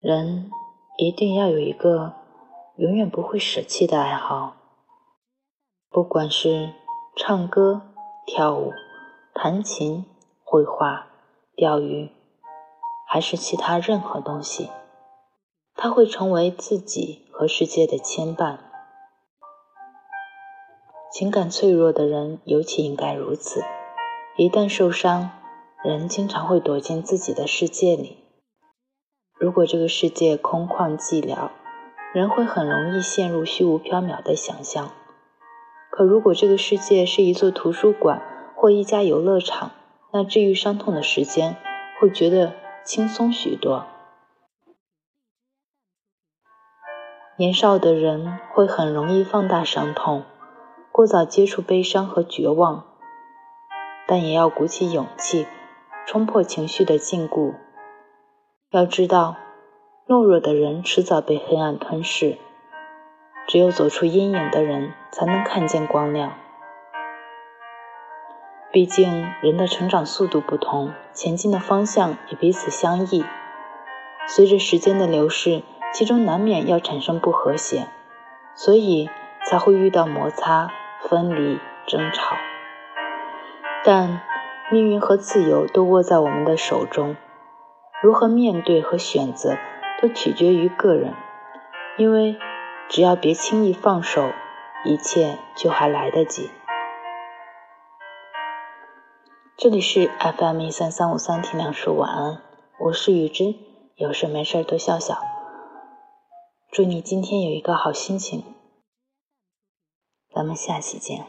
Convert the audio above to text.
人一定要有一个永远不会舍弃的爱好，不管是唱歌、跳舞、弹琴、绘画、钓鱼，还是其他任何东西，它会成为自己和世界的牵绊。情感脆弱的人尤其应该如此，一旦受伤，人经常会躲进自己的世界里。如果这个世界空旷寂寥，人会很容易陷入虚无缥缈的想象。可如果这个世界是一座图书馆或一家游乐场，那治愈伤痛的时间会觉得轻松许多。年少的人会很容易放大伤痛，过早接触悲伤和绝望，但也要鼓起勇气，冲破情绪的禁锢。要知道，懦弱的人迟早被黑暗吞噬。只有走出阴影的人，才能看见光亮。毕竟，人的成长速度不同，前进的方向也彼此相异。随着时间的流逝，其中难免要产生不和谐，所以才会遇到摩擦、分离、争吵。但命运和自由都握在我们的手中。如何面对和选择，都取决于个人，因为只要别轻易放手，一切就还来得及。这里是 FM 一三三五三，听两说晚安，我是雨之，有事没事多笑笑。祝你今天有一个好心情，咱们下期见。